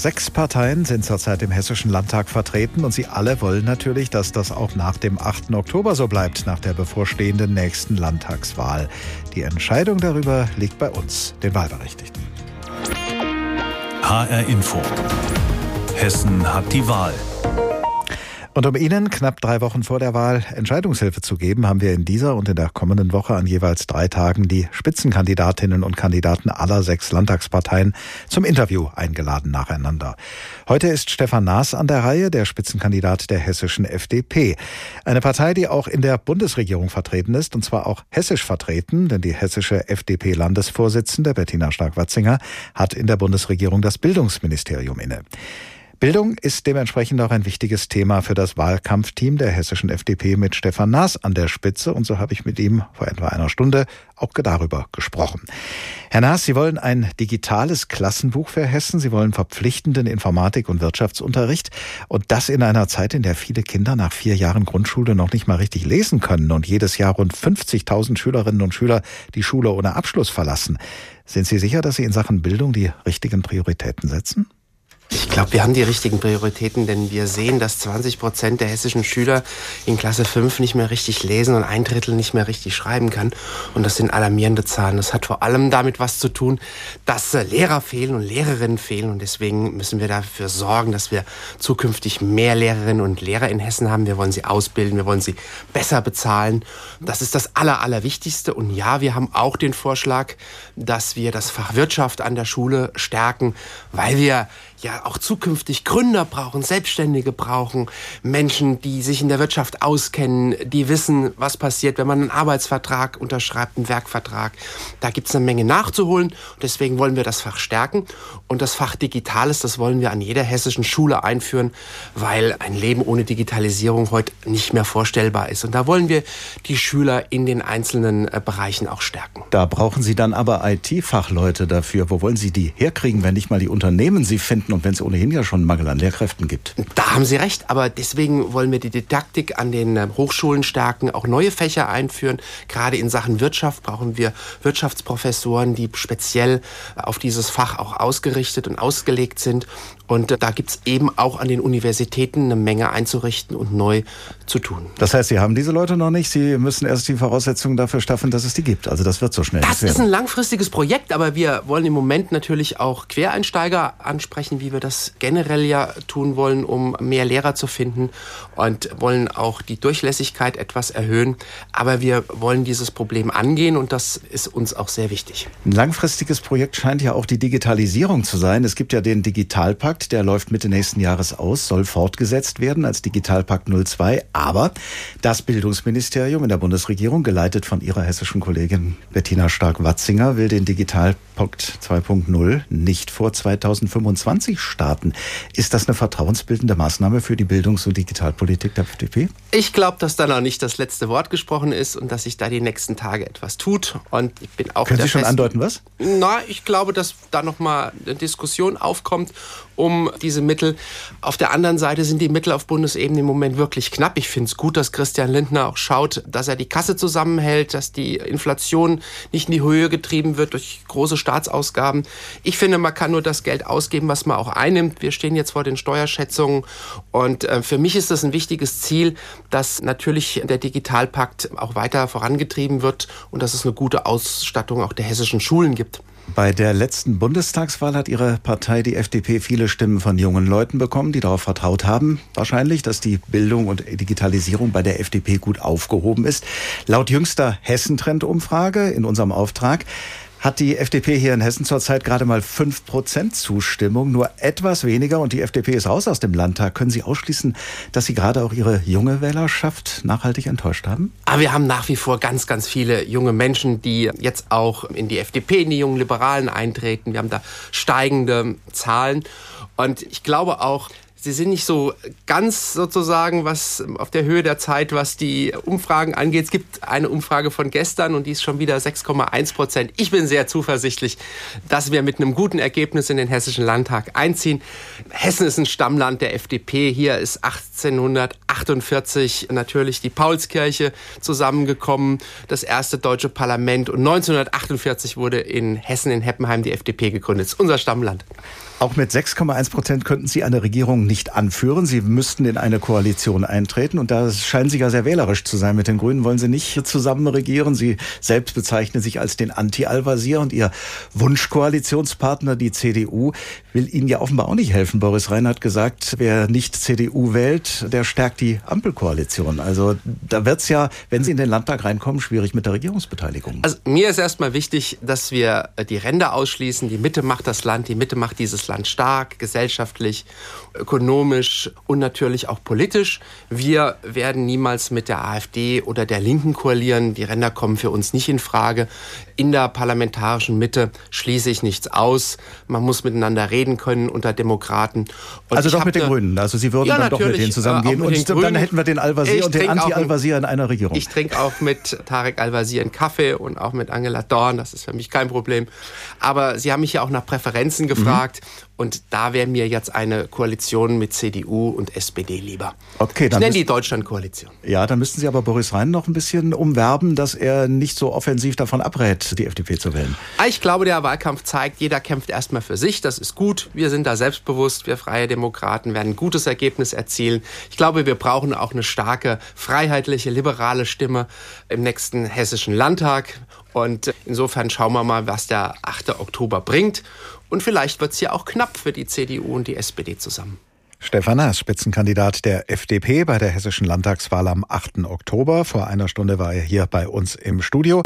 Sechs Parteien sind zurzeit im Hessischen Landtag vertreten und sie alle wollen natürlich, dass das auch nach dem 8. Oktober so bleibt, nach der bevorstehenden nächsten Landtagswahl. Die Entscheidung darüber liegt bei uns, den Wahlberechtigten. HR Info. Hessen hat die Wahl. Und um Ihnen knapp drei Wochen vor der Wahl Entscheidungshilfe zu geben, haben wir in dieser und in der kommenden Woche an jeweils drei Tagen die Spitzenkandidatinnen und Kandidaten aller sechs Landtagsparteien zum Interview eingeladen nacheinander. Heute ist Stefan Naas an der Reihe, der Spitzenkandidat der hessischen FDP. Eine Partei, die auch in der Bundesregierung vertreten ist, und zwar auch hessisch vertreten, denn die hessische FDP-Landesvorsitzende Bettina Stark-Watzinger hat in der Bundesregierung das Bildungsministerium inne. Bildung ist dementsprechend auch ein wichtiges Thema für das Wahlkampfteam der hessischen FDP mit Stefan Naas an der Spitze. Und so habe ich mit ihm vor etwa einer Stunde auch darüber gesprochen. Herr Naas, Sie wollen ein digitales Klassenbuch für Hessen. Sie wollen verpflichtenden Informatik- und Wirtschaftsunterricht. Und das in einer Zeit, in der viele Kinder nach vier Jahren Grundschule noch nicht mal richtig lesen können und jedes Jahr rund 50.000 Schülerinnen und Schüler die Schule ohne Abschluss verlassen. Sind Sie sicher, dass Sie in Sachen Bildung die richtigen Prioritäten setzen? Ich glaube, wir haben die richtigen Prioritäten, denn wir sehen, dass 20 Prozent der hessischen Schüler in Klasse 5 nicht mehr richtig lesen und ein Drittel nicht mehr richtig schreiben kann. Und das sind alarmierende Zahlen. Das hat vor allem damit was zu tun, dass äh, Lehrer fehlen und Lehrerinnen fehlen. Und deswegen müssen wir dafür sorgen, dass wir zukünftig mehr Lehrerinnen und Lehrer in Hessen haben. Wir wollen sie ausbilden, wir wollen sie besser bezahlen. Das ist das Aller, Allerwichtigste. Und ja, wir haben auch den Vorschlag, dass wir das Fach Wirtschaft an der Schule stärken, weil wir ja auch zukünftig Gründer brauchen, Selbstständige brauchen, Menschen, die sich in der Wirtschaft auskennen, die wissen, was passiert, wenn man einen Arbeitsvertrag unterschreibt, einen Werkvertrag. Da gibt es eine Menge nachzuholen. Deswegen wollen wir das Fach stärken. Und das Fach Digitales, das wollen wir an jeder hessischen Schule einführen, weil ein Leben ohne Digitalisierung heute nicht mehr vorstellbar ist. Und da wollen wir die Schüler in den einzelnen äh, Bereichen auch stärken. Da brauchen Sie dann aber IT-Fachleute dafür. Wo wollen Sie die herkriegen, wenn nicht mal die Unternehmen sie finden? Lehrkräften und wenn es ohnehin ja schon einen Mangel an Lehrkräften gibt. Da haben Sie recht, aber deswegen wollen wir die Didaktik an den äh, Hochschulen stärken, auch neue Fächer einführen. Gerade in Sachen Wirtschaft brauchen wir Wirtschaftsprofessoren, die speziell auf dieses Fach auch ausgerichtet und ausgelegt sind. Und da gibt es eben auch an den Universitäten eine Menge einzurichten und neu zu tun. Das heißt, Sie haben diese Leute noch nicht. Sie müssen erst die Voraussetzungen dafür schaffen, dass es die gibt. Also das wird so schnell. Das ist ein langfristiges Projekt, aber wir wollen im Moment natürlich auch Quereinsteiger ansprechen, wie wir das generell ja tun wollen, um mehr Lehrer zu finden und wollen auch die Durchlässigkeit etwas erhöhen. Aber wir wollen dieses Problem angehen und das ist uns auch sehr wichtig. Ein langfristiges Projekt scheint ja auch die Digitalisierung zu sein. Es gibt ja den Digitalpakt der läuft Mitte nächsten Jahres aus, soll fortgesetzt werden als Digitalpakt 02. Aber das Bildungsministerium in der Bundesregierung, geleitet von ihrer hessischen Kollegin Bettina Stark-Watzinger, will den Digitalpakt 2.0 nicht vor 2025 starten. Ist das eine vertrauensbildende Maßnahme für die Bildungs- und Digitalpolitik der FDP? Ich glaube, dass da noch nicht das letzte Wort gesprochen ist und dass sich da die nächsten Tage etwas tut. Und ich bin auch Können Sie schon andeuten, was? Na, ich glaube, dass da noch mal eine Diskussion aufkommt um diese Mittel. Auf der anderen Seite sind die Mittel auf Bundesebene im Moment wirklich knapp. Ich finde es gut, dass Christian Lindner auch schaut, dass er die Kasse zusammenhält, dass die Inflation nicht in die Höhe getrieben wird durch große Staatsausgaben. Ich finde, man kann nur das Geld ausgeben, was man auch einnimmt. Wir stehen jetzt vor den Steuerschätzungen und äh, für mich ist das ein wichtiges Ziel, dass natürlich der Digitalpakt auch weiter vorangetrieben wird und dass es eine gute Ausstattung auch der hessischen Schulen gibt. Bei der letzten Bundestagswahl hat Ihre Partei, die FDP, viele Stimmen von jungen Leuten bekommen, die darauf vertraut haben, wahrscheinlich, dass die Bildung und Digitalisierung bei der FDP gut aufgehoben ist. Laut jüngster Hessentrend-Umfrage in unserem Auftrag hat die FDP hier in Hessen zurzeit gerade mal 5% Zustimmung, nur etwas weniger und die FDP ist raus aus dem Landtag. Können Sie ausschließen, dass Sie gerade auch Ihre junge Wählerschaft nachhaltig enttäuscht haben? Aber ah, wir haben nach wie vor ganz, ganz viele junge Menschen, die jetzt auch in die FDP, in die jungen Liberalen eintreten. Wir haben da steigende Zahlen. Und ich glaube auch, Sie sind nicht so ganz sozusagen was auf der Höhe der Zeit, was die Umfragen angeht. Es gibt eine Umfrage von gestern und die ist schon wieder 6,1 Prozent. Ich bin sehr zuversichtlich, dass wir mit einem guten Ergebnis in den Hessischen Landtag einziehen. Hessen ist ein Stammland der FDP. Hier ist 1848 natürlich die Paulskirche zusammengekommen, das erste deutsche Parlament. Und 1948 wurde in Hessen in Heppenheim die FDP gegründet. Das ist unser Stammland. Auch mit 6,1 Prozent könnten Sie eine Regierung nicht anführen. Sie müssten in eine Koalition eintreten. Und da scheinen Sie ja sehr wählerisch zu sein. Mit den Grünen wollen Sie nicht zusammen regieren. Sie selbst bezeichnen sich als den Anti-Al-Wazir und Ihr Wunschkoalitionspartner, die CDU, will Ihnen ja offenbar auch nicht helfen. Boris Rhein hat gesagt, wer nicht CDU wählt, der stärkt die Ampelkoalition. Also da wird es ja, wenn Sie in den Landtag reinkommen, schwierig mit der Regierungsbeteiligung. Also mir ist erstmal wichtig, dass wir die Ränder ausschließen. Die Mitte macht das Land, die Mitte macht dieses Land stark, gesellschaftlich, ökonomisch und natürlich auch politisch. Wir werden niemals mit der AfD oder der Linken koalieren. Die Ränder kommen für uns nicht in Frage. In der parlamentarischen Mitte schließe ich nichts aus. Man muss miteinander reden können unter Demokraten. Und also doch mit den Grünen. Also Sie würden ja, dann doch mit denen zusammengehen. Und den dann hätten wir den Al-Wazir und den Anti-Al-Wazir in einer Regierung. Ich trinke auch mit Tarek Al-Wazir einen Kaffee und auch mit Angela Dorn. Das ist für mich kein Problem. Aber Sie haben mich ja auch nach Präferenzen gefragt. Mhm. Und da wäre mir jetzt eine Koalition mit CDU und SPD lieber. Okay, dann ich nenne die Deutschland-Koalition. Ja, dann müssten Sie aber Boris Rhein noch ein bisschen umwerben, dass er nicht so offensiv davon abrät, die FDP zu wählen. Ah, ich glaube, der Wahlkampf zeigt, jeder kämpft erstmal für sich. Das ist gut. Wir sind da selbstbewusst. Wir Freie Demokraten werden ein gutes Ergebnis erzielen. Ich glaube, wir brauchen auch eine starke, freiheitliche, liberale Stimme im nächsten hessischen Landtag. Und insofern schauen wir mal, was der 8. Oktober bringt. Und vielleicht wird es ja auch knapp für die CDU und die SPD zusammen. Stefan Naas, Spitzenkandidat der FDP bei der hessischen Landtagswahl am 8. Oktober. Vor einer Stunde war er hier bei uns im Studio.